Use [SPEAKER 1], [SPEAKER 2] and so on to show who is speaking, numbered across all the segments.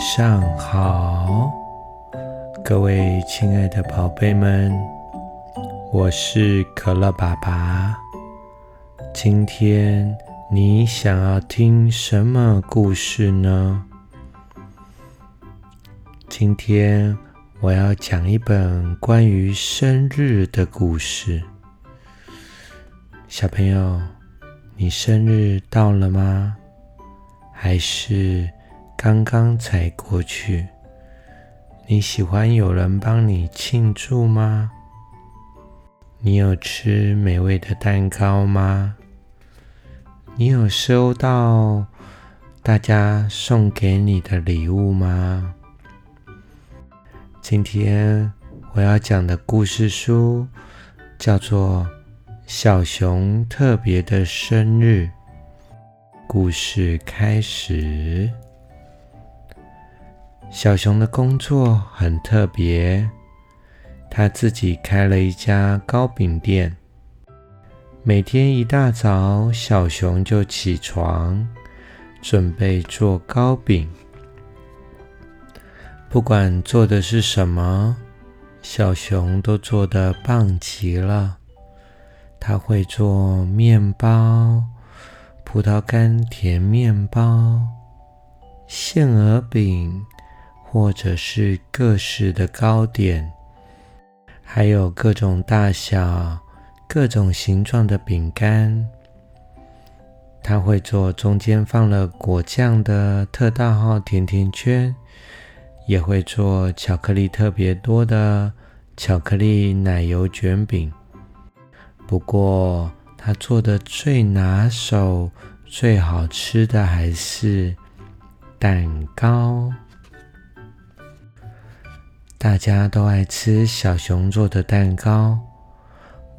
[SPEAKER 1] 上好，各位亲爱的宝贝们，我是可乐爸爸。今天你想要听什么故事呢？今天我要讲一本关于生日的故事。小朋友，你生日到了吗？还是？刚刚才过去，你喜欢有人帮你庆祝吗？你有吃美味的蛋糕吗？你有收到大家送给你的礼物吗？今天我要讲的故事书叫做《小熊特别的生日》。故事开始。小熊的工作很特别，他自己开了一家糕饼店。每天一大早，小熊就起床，准备做糕饼。不管做的是什么，小熊都做得棒极了。他会做面包、葡萄干甜面包、馅鹅饼。或者是各式的糕点，还有各种大小、各种形状的饼干。他会做中间放了果酱的特大号甜甜圈，也会做巧克力特别多的巧克力奶油卷饼。不过，他做的最拿手、最好吃的还是蛋糕。大家都爱吃小熊做的蛋糕。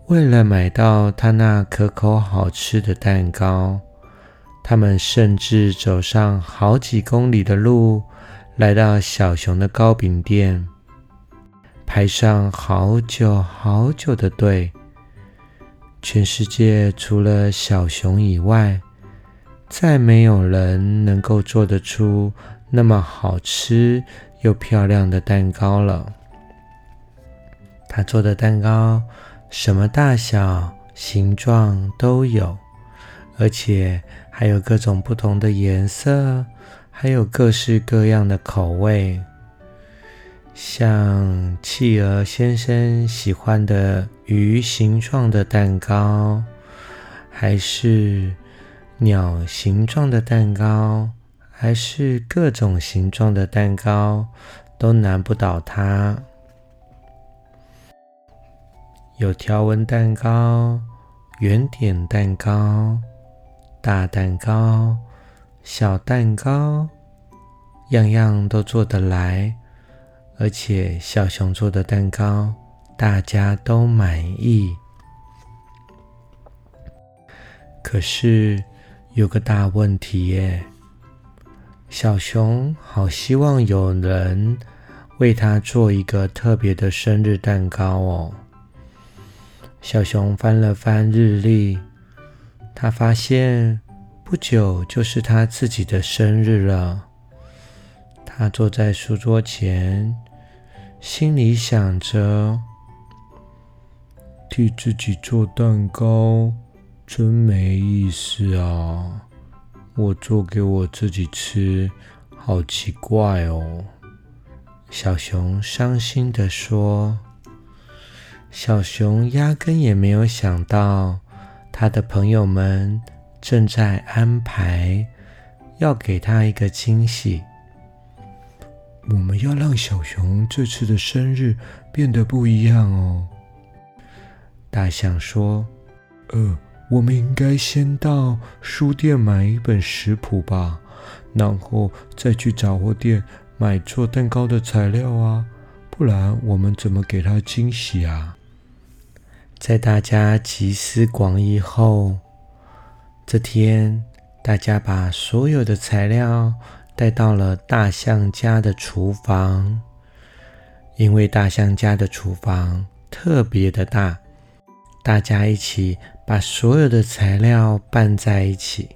[SPEAKER 1] 为了买到他那可口好吃的蛋糕，他们甚至走上好几公里的路，来到小熊的糕饼店，排上好久好久的队。全世界除了小熊以外，再没有人能够做得出那么好吃。又漂亮的蛋糕了。他做的蛋糕什么大小、形状都有，而且还有各种不同的颜色，还有各式各样的口味。像企鹅先生喜欢的鱼形状的蛋糕，还是鸟形状的蛋糕。还是各种形状的蛋糕都难不倒它。有条纹蛋糕、圆点蛋糕、大蛋糕、小蛋糕，样样都做得来。而且小熊做的蛋糕大家都满意。可是有个大问题耶。小熊好希望有人为他做一个特别的生日蛋糕哦。小熊翻了翻日历，他发现不久就是他自己的生日了。他坐在书桌前，心里想着：替自己做蛋糕真没意思啊。我做给我自己吃，好奇怪哦！小熊伤心的说：“小熊压根也没有想到，他的朋友们正在安排要给他一个惊喜。我们要让小熊这次的生日变得不一样哦。”大象说：“呃。”我们应该先到书店买一本食谱吧，然后再去杂货店买做蛋糕的材料啊，不然我们怎么给他惊喜啊？在大家集思广益后，这天大家把所有的材料带到了大象家的厨房，因为大象家的厨房特别的大，大家一起。把所有的材料拌在一起，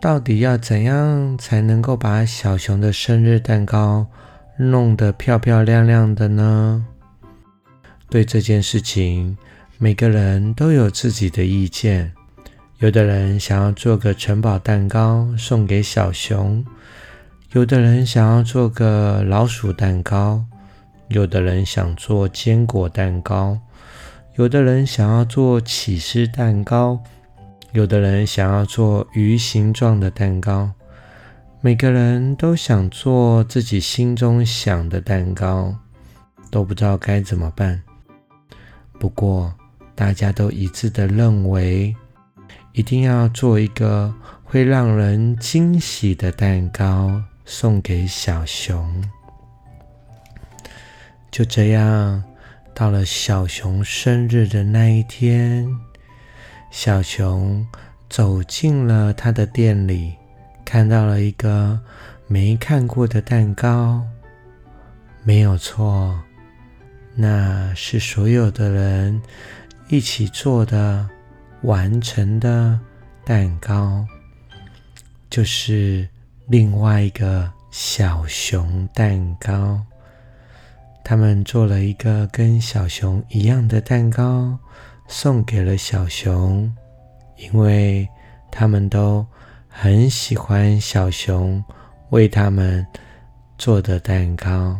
[SPEAKER 1] 到底要怎样才能够把小熊的生日蛋糕弄得漂漂亮亮的呢？对这件事情，每个人都有自己的意见。有的人想要做个城堡蛋糕送给小熊，有的人想要做个老鼠蛋糕，有的人想做坚果蛋糕，有的人想要做起司蛋糕。有的人想要做鱼形状的蛋糕，每个人都想做自己心中想的蛋糕，都不知道该怎么办。不过，大家都一致的认为，一定要做一个会让人惊喜的蛋糕送给小熊。就这样，到了小熊生日的那一天。小熊走进了他的店里，看到了一个没看过的蛋糕。没有错，那是所有的人一起做的、完成的蛋糕，就是另外一个小熊蛋糕。他们做了一个跟小熊一样的蛋糕。送给了小熊，因为他们都很喜欢小熊为他们做的蛋糕。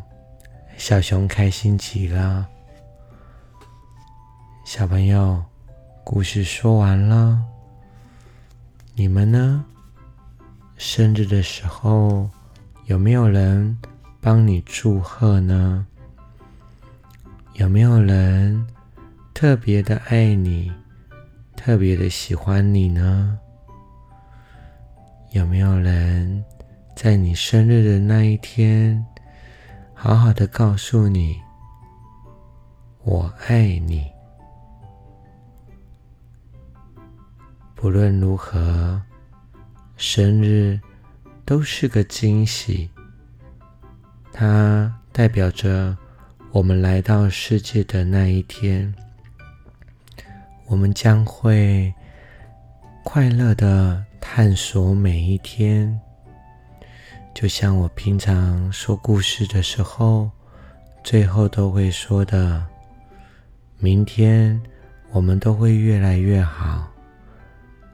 [SPEAKER 1] 小熊开心极了。小朋友，故事说完了，你们呢？生日的时候有没有人帮你祝贺呢？有没有人？特别的爱你，特别的喜欢你呢？有没有人在你生日的那一天，好好的告诉你“我爱你”？不论如何，生日都是个惊喜，它代表着我们来到世界的那一天。我们将会快乐的探索每一天，就像我平常说故事的时候，最后都会说的：明天我们都会越来越好，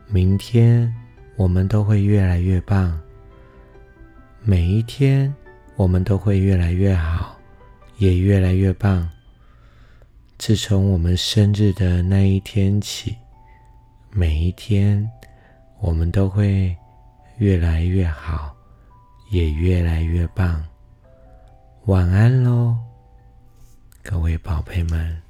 [SPEAKER 1] 明天我们都会越来越棒，每一天我们都会越来越好，也越来越棒。自从我们生日的那一天起，每一天我们都会越来越好，也越来越棒。晚安喽，各位宝贝们。